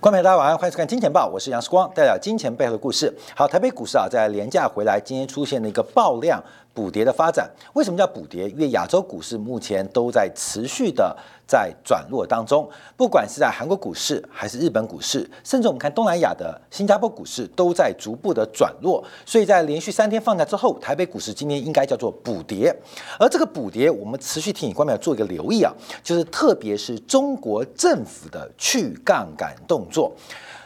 观众朋友大家晚上欢迎收看《金钱报》，我是杨世光，带来金钱背后的故事。好，台北股市啊，在廉价回来，今天出现了一个爆量补跌的发展。为什么叫补跌？因为亚洲股市目前都在持续的在转弱当中，不管是在韩国股市还是日本股市，甚至我们看东南亚的新加坡股市都在逐步的转弱。所以在连续三天放假之后，台北股市今天应该叫做补跌。而这个补跌，我们持续提醒观众做一个留意啊，就是特别是中国政府的去杠杆动作。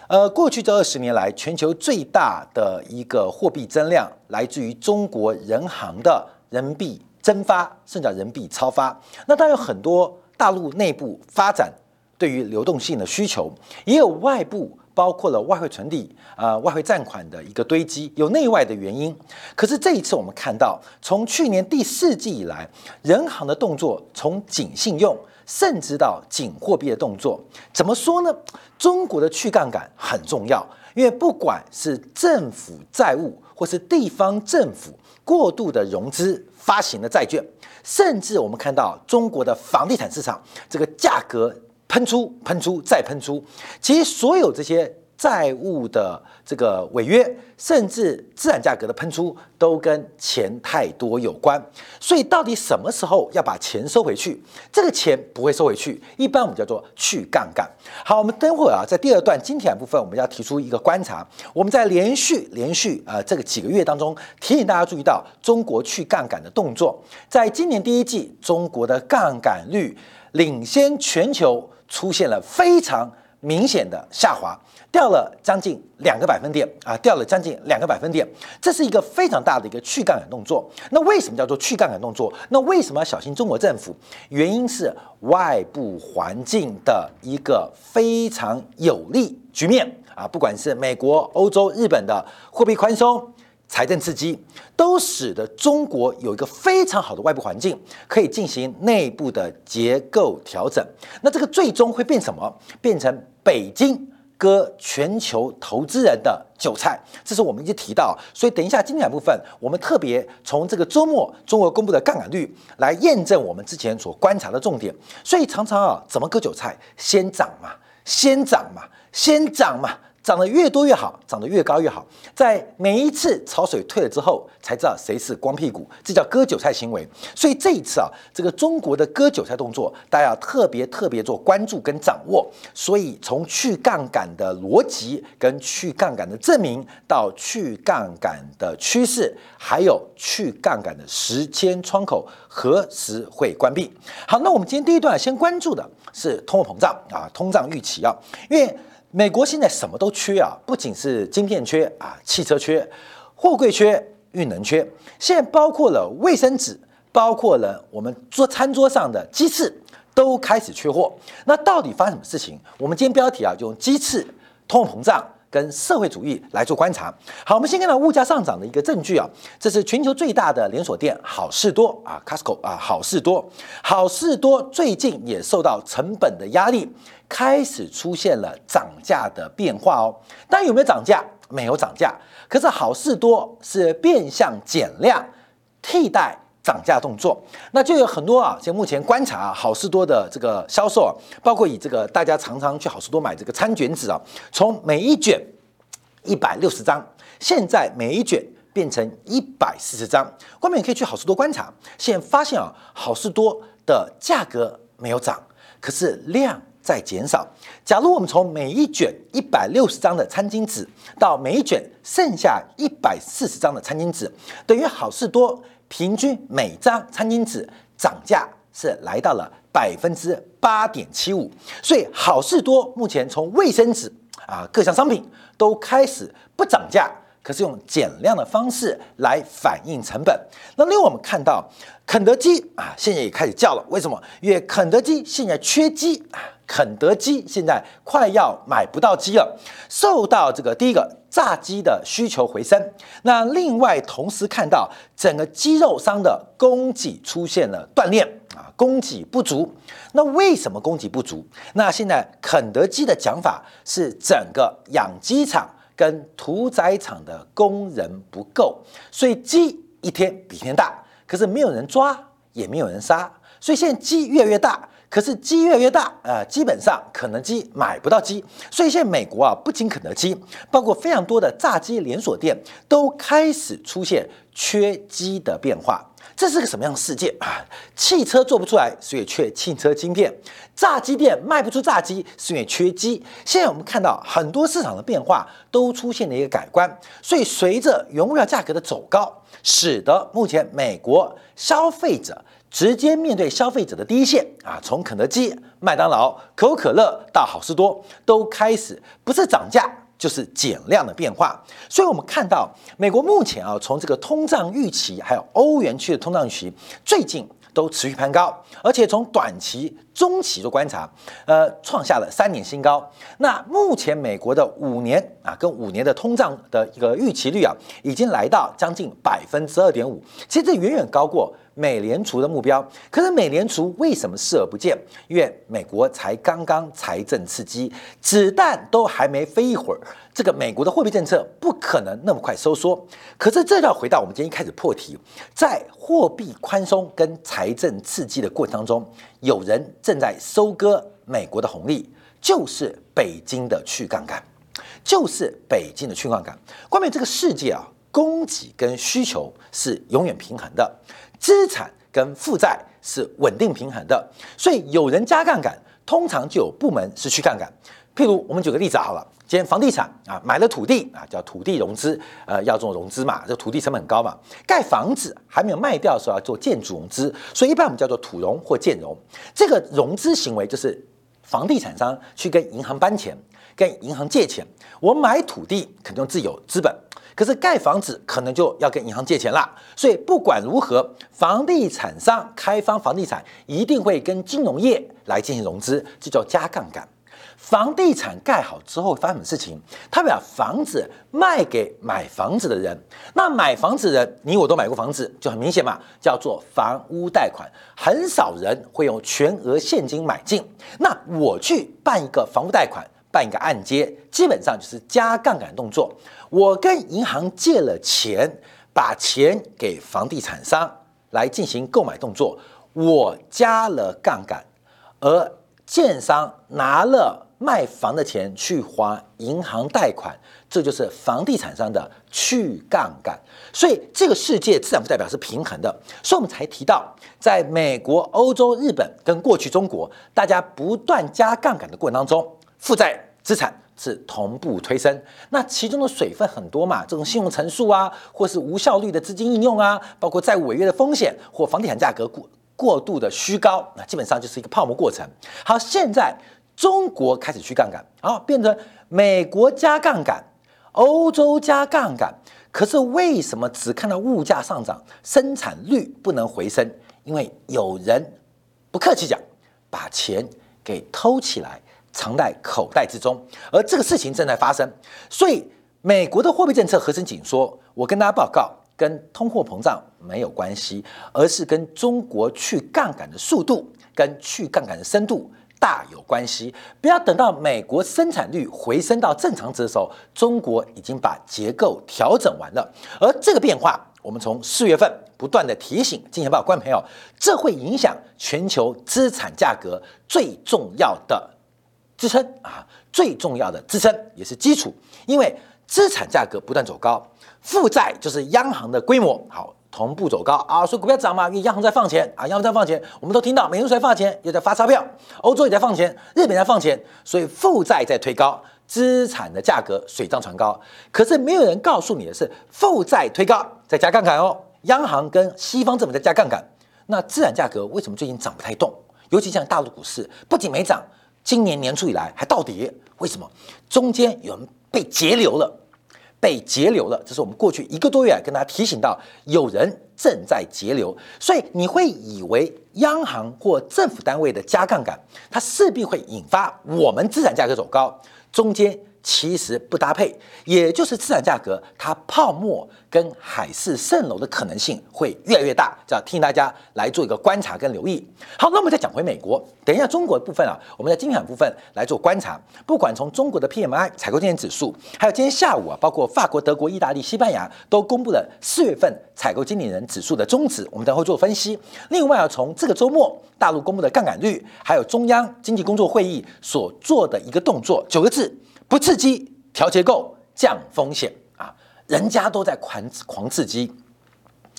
呃，过去这二十年来，全球最大的一个货币增量来自于中国人行的人民币增发，甚至叫人民币超发。那当然有很多大陆内部发展对于流动性的需求，也有外部包括了外汇存底、啊外汇占款的一个堆积，有内外的原因。可是这一次我们看到，从去年第四季以来，人行的动作从紧信用。甚至到紧货币的动作，怎么说呢？中国的去杠杆很重要，因为不管是政府债务，或是地方政府过度的融资发行的债券，甚至我们看到中国的房地产市场这个价格喷出、喷出再喷出，其实所有这些。债务的这个违约，甚至资产价格的喷出，都跟钱太多有关。所以，到底什么时候要把钱收回去？这个钱不会收回去，一般我们叫做去杠杆。好，我们等会儿啊，在第二段经典部分，我们要提出一个观察。我们在连续连续呃这个几个月当中，提醒大家注意到中国去杠杆的动作。在今年第一季，中国的杠杆率领先全球，出现了非常明显的下滑。掉了将近两个百分点啊，掉了将近两个百分点，这是一个非常大的一个去杠杆动作。那为什么叫做去杠杆动作？那为什么要小心中国政府？原因是外部环境的一个非常有利局面啊，不管是美国、欧洲、日本的货币宽松、财政刺激，都使得中国有一个非常好的外部环境，可以进行内部的结构调整。那这个最终会变什么？变成北京。割全球投资人的韭菜，这是我们一直提到，所以等一下精彩部分，我们特别从这个周末中国公布的杠杆率来验证我们之前所观察的重点。所以常常啊，怎么割韭菜？先涨嘛，先涨嘛，先涨嘛。涨得越多越好，涨得越高越好。在每一次潮水退了之后，才知道谁是光屁股，这叫割韭菜行为。所以这一次啊，这个中国的割韭菜动作，大家要特别特别做关注跟掌握。所以从去杠杆的逻辑，跟去杠杆的证明，到去杠杆的趋势，还有去杠杆的时间窗口何时会关闭？好，那我们今天第一段先关注的是通货膨胀啊，通胀预期啊，因为。美国现在什么都缺啊，不仅是晶片缺啊，汽车缺，货柜缺，运能缺，现在包括了卫生纸，包括了我们桌餐桌上的鸡翅都开始缺货。那到底发生什么事情？我们今天标题啊，就用鸡翅、通货膨胀跟社会主义来做观察。好，我们先看到物价上涨的一个证据啊，这是全球最大的连锁店好事多啊，Costco 啊，好事多，好事多最近也受到成本的压力。开始出现了涨价的变化哦，但有没有涨价？没有涨价。可是好事多是变相减量替代涨价动作，那就有很多啊。像目前观察好事多的这个销售啊，包括以这个大家常常去好事多买这个餐卷纸啊，从每一卷一百六十张，现在每一卷变成一百四十张。外面可以去好事多观察，现发现啊，好事多的价格没有涨，可是量。在减少。假如我们从每一卷一百六十张的餐巾纸到每一卷剩下一百四十张的餐巾纸，等于好事多平均每张餐巾纸涨价是来到了百分之八点七五。所以好事多目前从卫生纸啊各项商品都开始不涨价。可是用减量的方式来反映成本。那另外我们看到肯德基啊，现在也开始叫了。为什么？因为肯德基现在缺鸡啊，肯德基现在快要买不到鸡了，受到这个第一个炸鸡的需求回升。那另外同时看到整个鸡肉商的供给出现了断裂啊，供给不足。那为什么供给不足？那现在肯德基的讲法是整个养鸡场。跟屠宰场的工人不够，所以鸡一天比一天大，可是没有人抓，也没有人杀，所以现在鸡越来越大，可是鸡越来越大，呃，基本上肯德基买不到鸡，所以现在美国啊，不仅肯德基，包括非常多的炸鸡连锁店都开始出现缺鸡的变化。这是个什么样的世界啊？汽车做不出来，所以缺汽车晶片；炸鸡店卖不出炸鸡，是因为缺鸡。现在我们看到很多市场的变化都出现了一个改观，所以随着原物料价格的走高，使得目前美国消费者直接面对消费者的第一线啊，从肯德基、麦当劳、可口可乐到好事多，都开始不是涨价。就是减量的变化，所以我们看到美国目前啊，从这个通胀预期，还有欧元区的通胀预期，最近都持续攀高，而且从短期、中期做观察，呃，创下了三年新高。那目前美国的五年啊，跟五年的通胀的一个预期率啊，已经来到将近百分之二点五，其实这远远高过。美联储的目标，可是美联储为什么视而不见？因为美国才刚刚财政刺激，子弹都还没飞一会儿，这个美国的货币政策不可能那么快收缩。可是这要回到我们今天一开始破题，在货币宽松跟财政刺激的过程当中，有人正在收割美国的红利，就是北京的去杠杆，就是北京的去杠杆。关于这个世界啊，供给跟需求是永远平衡的。资产跟负债是稳定平衡的，所以有人加杠杆，通常就有部门是去杠杆。譬如我们举个例子好了，今天房地产啊，买了土地啊，叫土地融资，呃，要做融资嘛，这土地成本很高嘛。盖房子还没有卖掉的时候要做建筑融资，所以一般我们叫做土融或建融。这个融资行为就是房地产商去跟银行搬钱，跟银行借钱。我买土地肯定自有资本。可是盖房子可能就要跟银行借钱啦，所以不管如何，房地产商开发房地产一定会跟金融业来进行融资，这叫加杠杆。房地产盖好之后发生什么事情？他把房子卖给买房子的人，那买房子的人你我都买过房子，就很明显嘛，叫做房屋贷款，很少人会用全额现金买进。那我去办一个房屋贷款。办一个按揭，基本上就是加杠杆动作。我跟银行借了钱，把钱给房地产商来进行购买动作，我加了杠杆，而建商拿了卖房的钱去还银行贷款，这就是房地产商的去杠杆。所以这个世界资产负债表是平衡的，所以我们才提到，在美国、欧洲、日本跟过去中国，大家不断加杠杆的过程当中。负债资产是同步推升，那其中的水分很多嘛，这种信用乘数啊，或是无效率的资金应用啊，包括债务违约的风险或房地产价格过过度的虚高，那基本上就是一个泡沫过程。好，现在中国开始去杠杆，好，变成美国加杠杆，欧洲加杠杆，可是为什么只看到物价上涨，生产率不能回升？因为有人不客气讲，把钱给偷起来。藏在口袋之中，而这个事情正在发生，所以美国的货币政策合成紧缩，我跟大家报告，跟通货膨胀没有关系，而是跟中国去杠杆的速度跟去杠杆的深度大有关系。不要等到美国生产率回升到正常值的时候，中国已经把结构调整完了。而这个变化，我们从四月份不断的提醒金钱报观众朋友，这会影响全球资产价格最重要的。支撑啊，最重要的支撑也是基础，因为资产价格不断走高，负债就是央行的规模好同步走高啊，所以股票涨嘛，因为央行在放钱啊，央行在放钱，我们都听到美联储在放钱，又在发钞票，欧洲也在放钱，日本在放钱，所以负债在推高，资产的价格水涨船高。可是没有人告诉你的是，负债推高再加杠杆哦，央行跟西方政府在加杠杆，那资产价格为什么最近涨不太动？尤其像大陆股市，不仅没涨。今年年初以来还倒跌，为什么？中间有人被截流了，被截流了。这是我们过去一个多月跟大家提醒到，有人正在截流，所以你会以为央行或政府单位的加杠杆，它势必会引发我们资产价格走高。中间其实不搭配，也就是资产价格它泡沫跟海市蜃楼的可能性会越来越大，这要听大家来做一个观察跟留意。好，那我们再讲回美国，等一下中国的部分啊，我们在精选部分来做观察。不管从中国的 PMI 采购经理指数，还有今天下午啊，包括法国、德国、意大利、西班牙都公布了四月份采购经理人指数的终值，我们等会做分析。另外啊，从这个周末大陆公布的杠杆率，还有中央经济工作会议所做的一个动作，九个字。不刺激调结构降风险啊，人家都在狂狂刺激，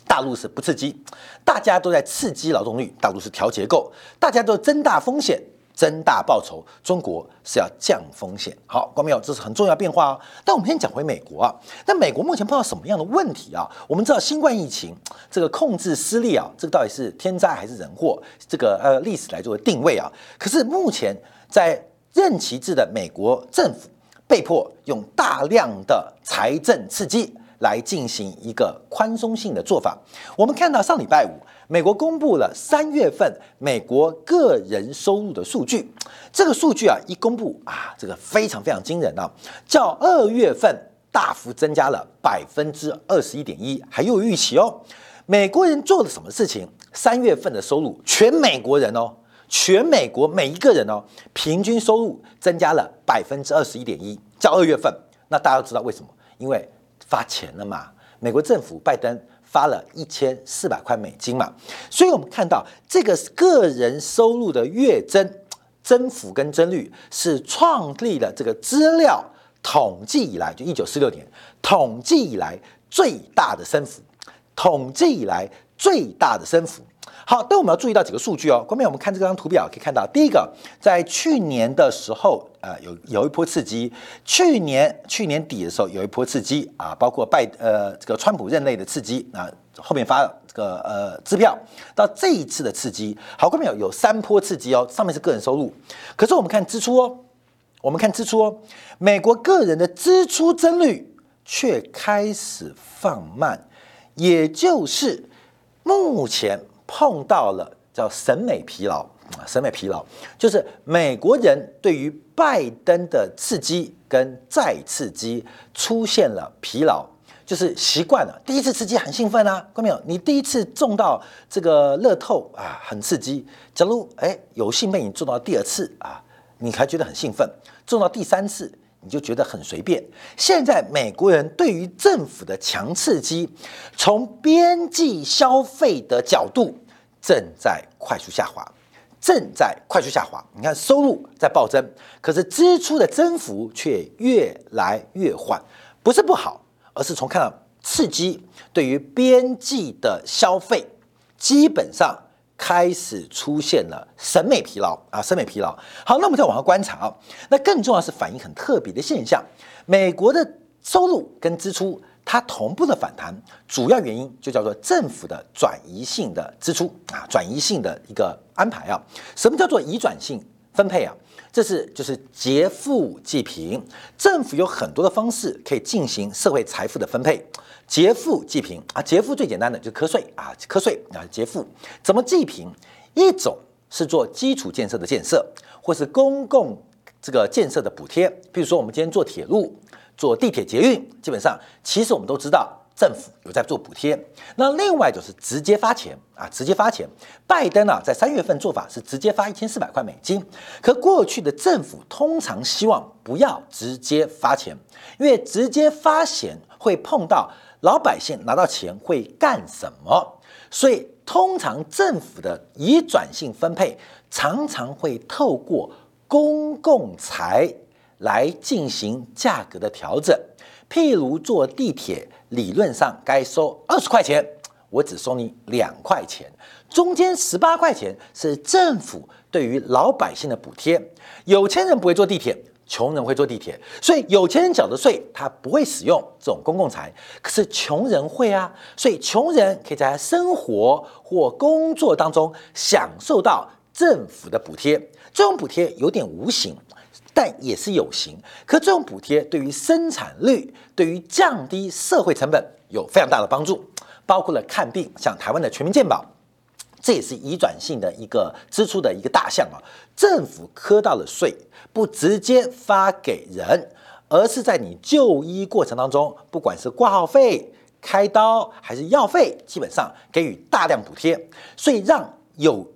大陆是不刺激，大家都在刺激劳动力，大陆是调结构，大家都增大风险，增大报酬，中国是要降风险。好，关没有？这是很重要变化哦。但我们先讲回美国啊，那美国目前碰到什么样的问题啊？我们知道新冠疫情这个控制失利啊，这个到底是天灾还是人祸？这个呃历史来做定位啊。可是目前在任期制的美国政府。被迫用大量的财政刺激来进行一个宽松性的做法。我们看到上礼拜五，美国公布了三月份美国个人收入的数据。这个数据啊，一公布啊，这个非常非常惊人啊，较二月份大幅增加了百分之二十一点一，还有预期哦。美国人做了什么事情？三月份的收入，全美国人哦。全美国每一个人哦，平均收入增加了百分之二十一点一，较二月份。那大家都知道为什么？因为发钱了嘛。美国政府拜登发了一千四百块美金嘛，所以我们看到这个个人收入的月增增幅跟增率是创立了这个资料统计以来，就一九四六年统计以来最大的升幅，统计以来最大的升幅。好，但我们要注意到几个数据哦。后面我们看这张图表可以看到，第一个，在去年的时候，呃，有有一波刺激；去年去年底的时候有一波刺激啊，包括拜呃这个川普任内的刺激啊，后面发这个呃支票到这一次的刺激。好，后面有有三波刺激哦，上面是个人收入，可是我们看支出哦，我们看支出哦，美国个人的支出增率却开始放慢，也就是目前。碰到了叫审美疲劳啊，审美疲劳就是美国人对于拜登的刺激跟再刺激出现了疲劳，就是习惯了第一次刺激很兴奋啊，看到没有？你第一次中到这个乐透啊，很刺激。假如哎有幸被你中到第二次啊，你还觉得很兴奋；中到第三次，你就觉得很随便。现在美国人对于政府的强刺激，从边际消费的角度。正在快速下滑，正在快速下滑。你看收入在暴增，可是支出的增幅却越来越缓，不是不好，而是从看到刺激对于边际的消费，基本上开始出现了审美疲劳啊，审美疲劳。好，那我们再往后观察啊，那更重要是反映很特别的现象，美国的收入跟支出。它同步的反弹，主要原因就叫做政府的转移性的支出啊，转移性的一个安排啊。什么叫做移转性分配啊？这是就是劫富济贫，政府有很多的方式可以进行社会财富的分配。劫富济贫啊，劫富最简单的就瞌税啊，瞌税啊，劫富怎么济贫？一种是做基础建设的建设，或是公共这个建设的补贴，比如说我们今天做铁路。做地铁捷运，基本上其实我们都知道，政府有在做补贴。那另外就是直接发钱啊，直接发钱。拜登啊，在三月份做法是直接发一千四百块美金。可过去的政府通常希望不要直接发钱，因为直接发钱会碰到老百姓拿到钱会干什么，所以通常政府的移转性分配常常会透过公共财。来进行价格的调整，譬如坐地铁，理论上该收二十块钱，我只收你两块钱，中间十八块钱是政府对于老百姓的补贴。有钱人不会坐地铁，穷人会坐地铁，所以有钱人缴的税他不会使用这种公共财，可是穷人会啊，所以穷人可以在生活或工作当中享受到政府的补贴，这种补贴有点无形。但也是有形，可这种补贴对于生产率、对于降低社会成本有非常大的帮助，包括了看病，像台湾的全民健保，这也是移转性的一个支出的一个大项啊。政府磕到了税，不直接发给人，而是在你就医过程当中，不管是挂号费、开刀还是药费，基本上给予大量补贴，所以让有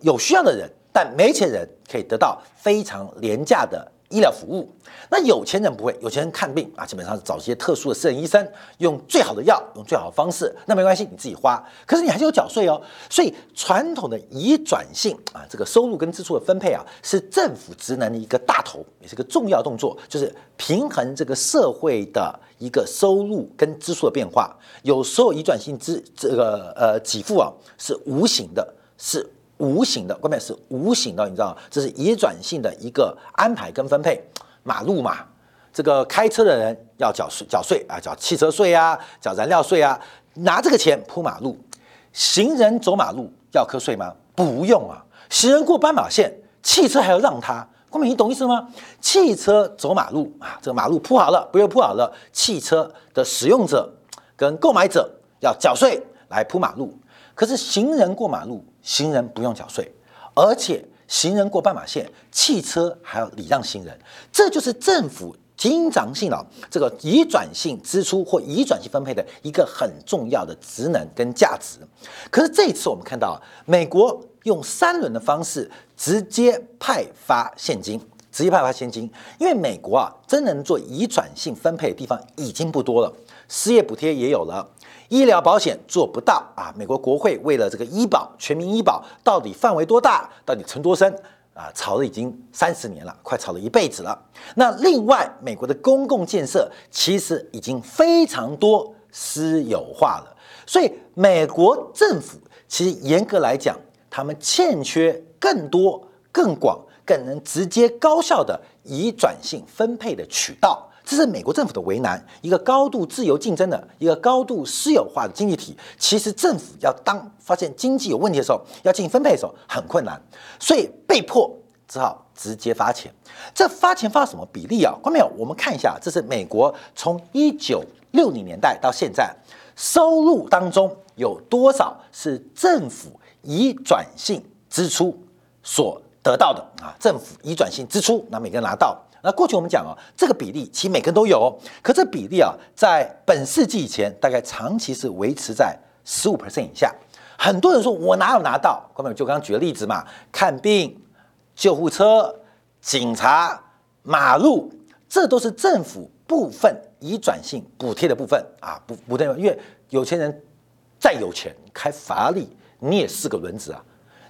有需要的人，但没钱人可以得到非常廉价的。医疗服务，那有钱人不会，有钱人看病啊，基本上是找一些特殊的私人医生，用最好的药，用最好的方式，那没关系，你自己花。可是你还是有缴税哦，所以传统的移转性啊，这个收入跟支出的分配啊，是政府职能的一个大头，也是个重要动作，就是平衡这个社会的一个收入跟支出的变化。有时候移转性支这个呃给付啊是无形的，是。无形的，关键是无形的，你知道这是移转性的一个安排跟分配。马路嘛，这个开车的人要缴税，缴税啊，缴汽车税啊，缴燃料税啊，拿这个钱铺马路。行人走马路要课税吗？不用啊。行人过斑马线，汽车还要让他。关美，你懂意思吗？汽车走马路啊，这个马路铺好了，不用铺好了，汽车的使用者跟购买者要缴税来铺马路。可是行人过马路。行人不用缴税，而且行人过斑马线，汽车还要礼让行人，这就是政府经常性的这个移转性支出或移转性分配的一个很重要的职能跟价值。可是这一次我们看到，美国用三轮的方式直接派发现金，直接派发现金，因为美国啊，真能做移转性分配的地方已经不多了，失业补贴也有了。医疗保险做不到啊！美国国会为了这个医保，全民医保到底范围多大，到底存多深啊？吵了已经三十年了，快吵了一辈子了。那另外，美国的公共建设其实已经非常多私有化了，所以美国政府其实严格来讲，他们欠缺更多、更广、更能直接高效的移转性分配的渠道。这是美国政府的为难，一个高度自由竞争的一个高度私有化的经济体，其实政府要当发现经济有问题的时候，要进行分配的时候很困难，所以被迫只好直接发钱。这发钱发什么比例啊？观众朋友，我们看一下，这是美国从一九六零年代到现在收入当中有多少是政府以转性支出所得到的啊？政府以转性支出，那每个人拿到。那过去我们讲哦，这个比例其实每个人都有，可这比例啊，在本世纪以前大概长期是维持在十五 percent 以下。很多人说我哪有拿到？哥们就刚刚举个例子嘛，看病、救护车、警察、马路，这都是政府部分移转性补贴的部分啊，补补贴。因为有钱人再有钱，开法拉利你也是个轮子啊；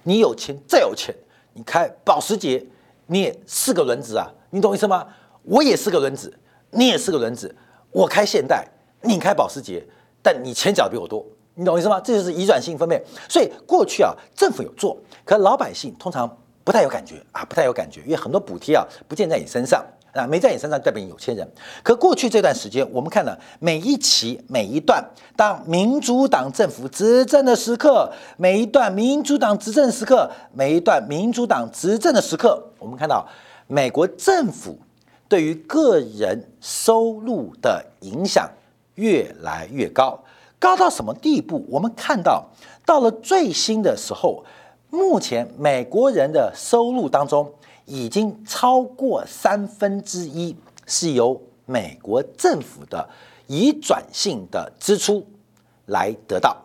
你有钱再有钱，你开保时捷你也是个轮子啊。你懂意思吗？我也是个轮子，你也是个轮子。我开现代，你开保时捷，但你钱缴比我多。你懂意思吗？这就是移转性分配。所以过去啊，政府有做，可老百姓通常不太有感觉啊，不太有感觉，因为很多补贴啊不见在你身上啊，没在你身上代表你有钱人。可过去这段时间，我们看了每一期每一段，当民主党政府执政的时刻，每一段民主党执政时刻，每一段民主党执政的时刻，我们看到。美国政府对于个人收入的影响越来越高，高到什么地步？我们看到，到了最新的时候，目前美国人的收入当中，已经超过三分之一是由美国政府的移转性的支出来得到，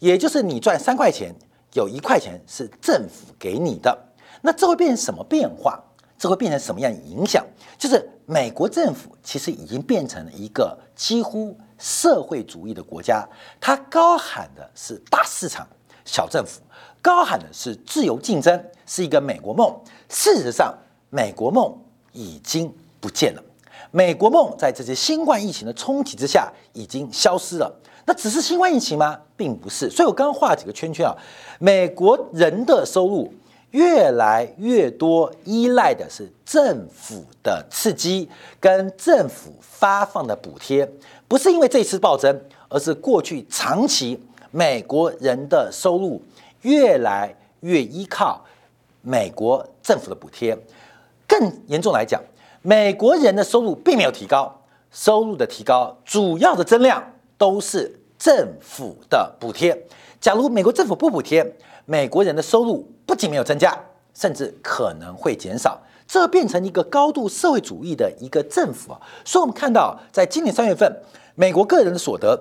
也就是你赚三块钱，有一块钱是政府给你的，那这会变成什么变化？这会变成什么样影响？就是美国政府其实已经变成了一个几乎社会主义的国家，它高喊的是大市场、小政府，高喊的是自由竞争，是一个美国梦。事实上，美国梦已经不见了。美国梦在这些新冠疫情的冲击之下已经消失了。那只是新冠疫情吗？并不是。所以我刚刚画几个圈圈啊，美国人的收入。越来越多依赖的是政府的刺激跟政府发放的补贴，不是因为这次暴增，而是过去长期美国人的收入越来越依靠美国政府的补贴。更严重来讲，美国人的收入并没有提高，收入的提高主要的增量都是政府的补贴。假如美国政府不补贴，美国人的收入不仅没有增加，甚至可能会减少。这变成一个高度社会主义的一个政府啊。所以我们看到，在今年三月份，美国个人的所得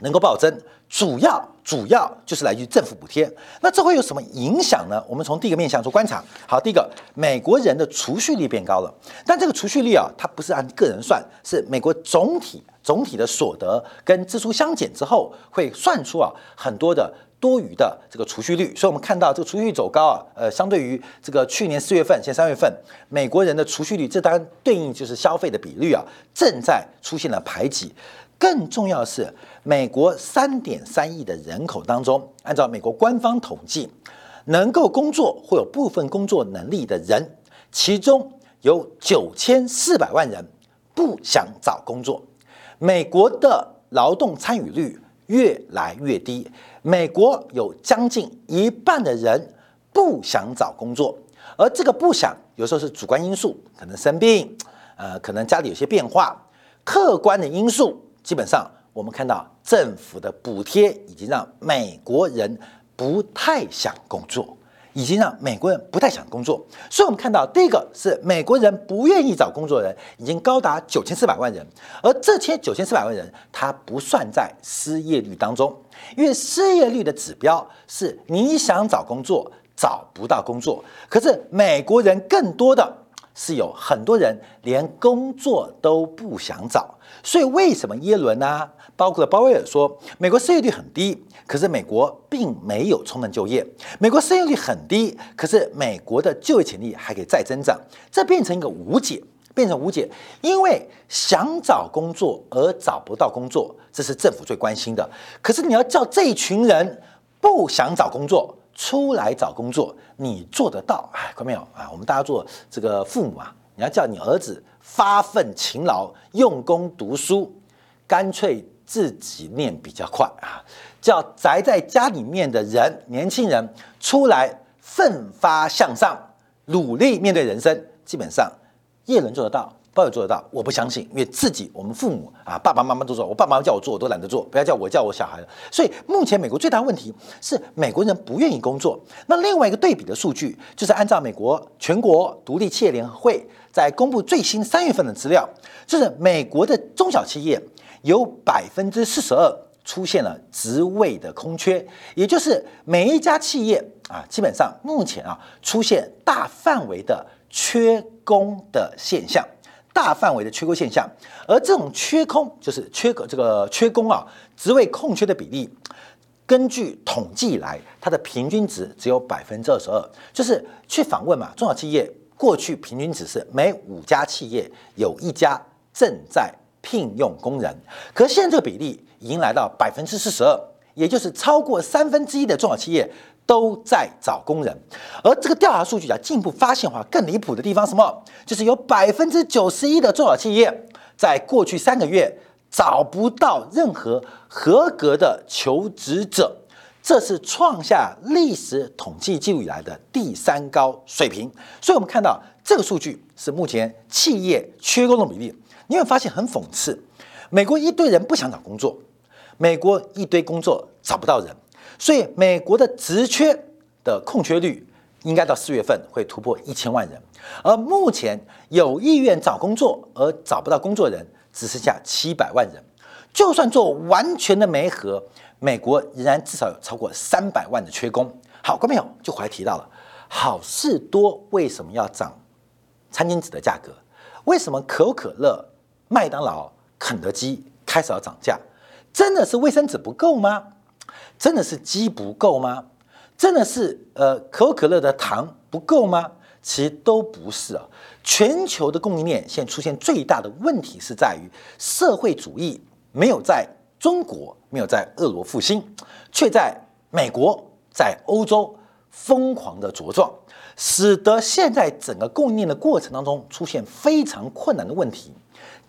能够暴增，主要主要就是来自于政府补贴。那这会有什么影响呢？我们从第一个面向做观察。好，第一个，美国人的储蓄率变高了，但这个储蓄率啊，它不是按个人算，是美国总体总体的所得跟支出相减之后，会算出啊很多的。多余的这个储蓄率，所以我们看到这个储蓄率走高啊，呃，相对于这个去年四月份，现在三月份，美国人的储蓄率，这当然对应就是消费的比率啊，正在出现了排挤。更重要的是，美国三点三亿的人口当中，按照美国官方统计，能够工作或有部分工作能力的人，其中有九千四百万人不想找工作。美国的劳动参与率。越来越低，美国有将近一半的人不想找工作，而这个不想有时候是主观因素，可能生病，呃，可能家里有些变化，客观的因素，基本上我们看到政府的补贴已经让美国人不太想工作。已经让美国人不太想工作，所以我们看到第一个是美国人不愿意找工作的人已经高达九千四百万人，而这千九千四百万人他不算在失业率当中，因为失业率的指标是你想找工作找不到工作，可是美国人更多的是有很多人连工作都不想找，所以为什么耶伦呢？包括了鲍威尔说，美国失业率很低，可是美国并没有充分就业。美国失业率很低，可是美国的就业潜力还可以再增长。这变成一个无解，变成无解，因为想找工作而找不到工作，这是政府最关心的。可是你要叫这一群人不想找工作出来找工作，你做得到？哎，看到没有啊？我们大家做这个父母啊，你要叫你儿子发奋勤劳、用功读书，干脆。自己念比较快啊，叫宅在家里面的人，年轻人出来奋发向上，努力面对人生。基本上，叶伦做得到，鲍尔做得到，我不相信，因为自己我们父母啊，爸爸妈妈都做，我爸爸妈妈叫我做，我都懒得做，不要叫我叫我小孩了。所以目前美国最大问题是美国人不愿意工作。那另外一个对比的数据，就是按照美国全国独立企业联合会在公布最新三月份的资料，就是美国的中小企业。有百分之四十二出现了职位的空缺，也就是每一家企业啊，基本上目前啊出现大范围的缺工的现象，大范围的缺工现象。而这种缺空就是缺个这个缺工啊，职位空缺的比例，根据统计来，它的平均值只有百分之二十二。就是去访问嘛，中小企业过去平均值是每五家企业有一家正在。聘用工人，可现在这个比例已经来到百分之四十二，也就是超过三分之一的中小企业都在找工人。而这个调查数据啊，进一步发现的话更离谱的地方，什么？就是有百分之九十一的中小企业在过去三个月找不到任何合格的求职者，这是创下历史统计记录以来的第三高水平。所以，我们看到这个数据是目前企业缺工的比例。你会发现很讽刺，美国一堆人不想找工作，美国一堆工作找不到人，所以美国的职缺的空缺率应该到四月份会突破一千万人，而目前有意愿找工作而找不到工作人只剩下七百万人。就算做完全的媒合，美国仍然至少有超过三百万的缺工。好，观众朋友就回来提到了，好事多为什么要涨餐巾纸的价格？为什么可口可乐？麦当劳、肯德基开始要涨价，真的是卫生纸不够吗？真的是鸡不够吗？真的是呃可口可乐的糖不够吗？其实都不是啊。全球的供应链现在出现最大的问题是在于社会主义没有在中国，没有在俄罗斯复兴，却在美国、在欧洲疯狂的茁壮，使得现在整个供应链的过程当中出现非常困难的问题。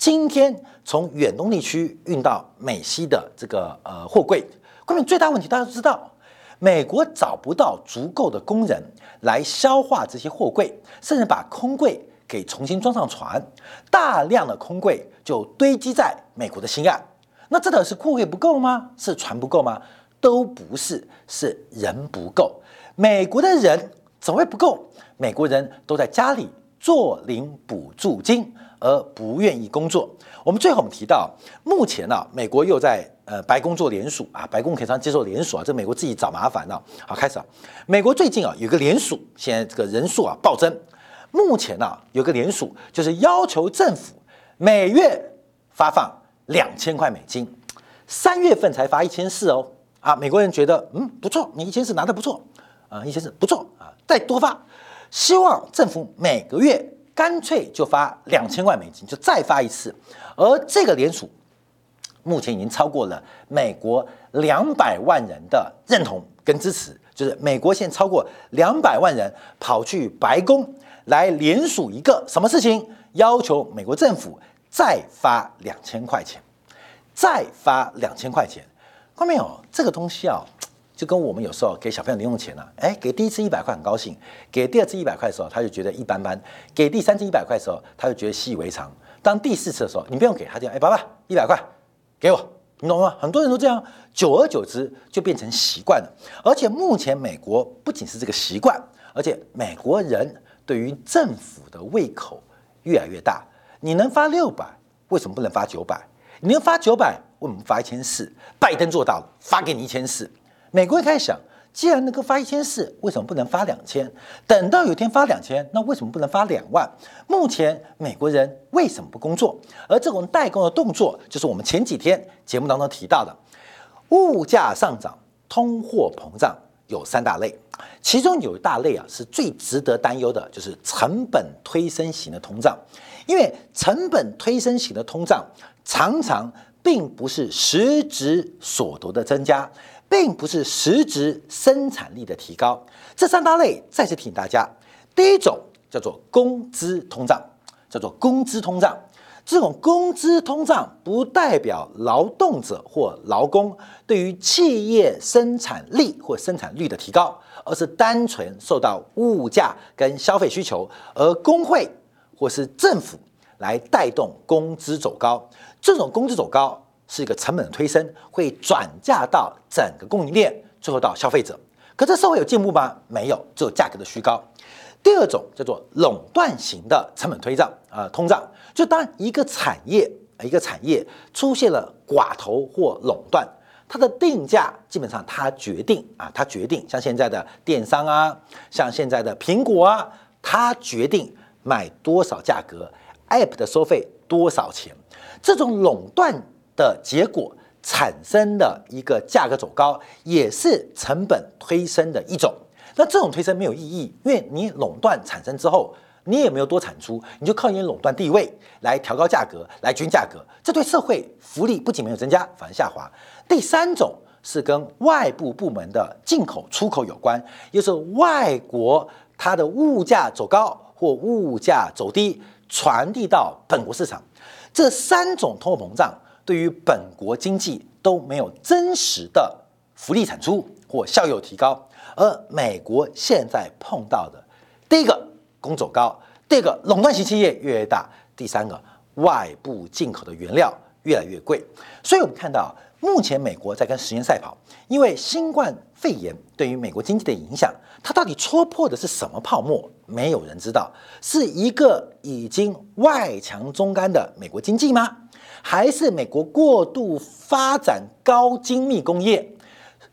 今天从远东地区运到美西的这个呃货柜，关键最大问题大家都知道，美国找不到足够的工人来消化这些货柜，甚至把空柜给重新装上船，大量的空柜就堆积在美国的西岸。那这的是货柜不够吗？是船不够吗？都不是，是人不够。美国的人怎么会不够？美国人都在家里。做领补助金而不愿意工作。我们最后我们提到，目前呢，美国又在呃白宫做联署啊，白宫可以常接受联署啊，这美国自己找麻烦了。好，开始啊，美国最近啊有个联署，现在这个人数啊暴增。目前呢有个联署，就是要求政府每月发放两千块美金，三月份才发一千四哦。啊，美国人觉得嗯不错，你一千四拿的不错啊，一千四不错啊，再多发，希望政府每个月干脆就发两千万美金，就再发一次。而这个联署目前已经超过了美国两百万人的认同跟支持，就是美国现在超过两百万人跑去白宫来联署一个什么事情，要求美国政府再发两千块钱，再发两千块钱。看到没有？这个东西啊，就跟我们有时候给小朋友零用钱呢，哎，给第一次一百块很高兴，给第二次一百块的时候，他就觉得一般般；给第三次一百块的时候，他就觉得习以为常。当第四次的时候，你不用给他这样，哎，爸爸一百块给我，你懂吗？很多人都这样，久而久之就变成习惯了。而且目前美国不仅是这个习惯，而且美国人对于政府的胃口越来越大。你能发六百，为什么不能发九百？你能发九百？为什么发一千四？拜登做到了，发给你一千四。美国人开始想，既然能够发一千四，为什么不能发两千？等到有一天发两千，那为什么不能发两万？目前美国人为什么不工作？而这种代工的动作，就是我们前几天节目当中提到的，物价上涨、通货膨胀有三大类，其中有一大类啊是最值得担忧的，就是成本推升型的通胀，因为成本推升型的通胀常常。并不是实质所得的增加，并不是实质生产力的提高。这三大类再次提醒大家：第一种叫做工资通胀，叫做工资通胀。这种工资通胀不代表劳动者或劳工对于企业生产力或生产率的提高，而是单纯受到物价跟消费需求，而工会或是政府来带动工资走高。这种工资走高是一个成本的推升，会转嫁到整个供应链，最后到消费者。可这社会有进步吗？没有，只有价格的虚高。第二种叫做垄断型的成本推涨啊，通胀。就当一个产业啊一个产业出现了寡头或垄断，它的定价基本上它决定啊，它决定像现在的电商啊，像现在的苹果啊，它决定卖多少价格，App 的收费多少钱。这种垄断的结果产生的一个价格走高，也是成本推升的一种。那这种推升没有意义，因为你垄断产生之后，你也没有多产出，你就靠你垄断地位来调高价格，来均价格。这对社会福利不仅没有增加，反而下滑。第三种是跟外部部门的进口出口有关，也就是外国它的物价走高或物价走低，传递到本国市场。这三种通货膨胀对于本国经济都没有真实的福利产出或效用提高，而美国现在碰到的第一个工走高，第二个垄断型企业越来越大，第三个外部进口的原料越来越贵，所以我们看到目前美国在跟时间赛跑，因为新冠肺炎对于美国经济的影响，它到底戳破的是什么泡沫？没有人知道，是一个已经外强中干的美国经济吗？还是美国过度发展高精密工业，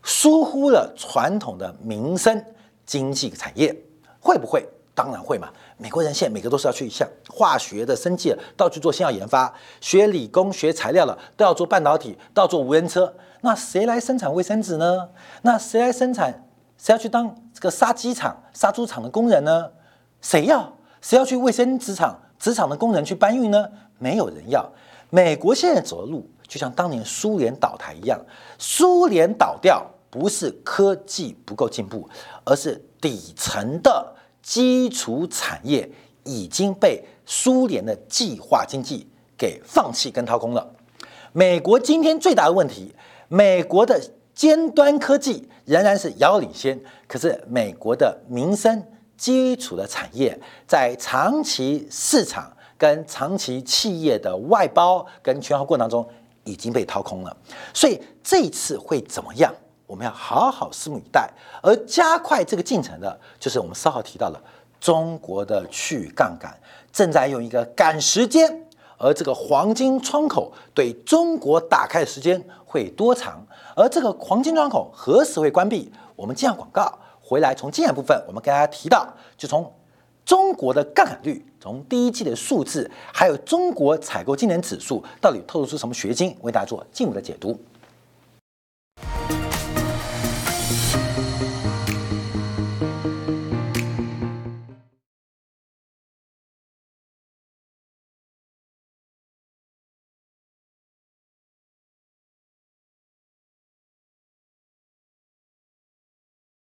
疏忽了传统的民生经济产业？会不会？当然会嘛！美国人现在每个都是要去像化学的、生技，都要去做新药研发；学理工、学材料了，都要做半导体，都要做无人车。那谁来生产卫生纸呢？那谁来生产？谁要去当这个杀鸡场、杀猪场的工人呢？谁要？谁要去卫生纸厂、纸厂的工人去搬运呢？没有人要。美国现在走的路，就像当年苏联倒台一样。苏联倒掉，不是科技不够进步，而是底层的基础产业已经被苏联的计划经济给放弃跟掏空了。美国今天最大的问题，美国的尖端科技仍然是遥遥领先，可是美国的民生。基础的产业在长期市场跟长期企业的外包跟全化过程当中已经被掏空了，所以这一次会怎么样？我们要好好拭目以待。而加快这个进程的，就是我们稍后提到的中国的去杠杆正在用一个赶时间，而这个黄金窗口对中国打开的时间会多长？而这个黄金窗口何时会关闭？我们接下广告回来，从经验部分，我们跟大家提到，就从中国的杠杆率，从第一季的数字，还有中国采购经理指数，到底透露出什么学金，为大家做进一步的解读。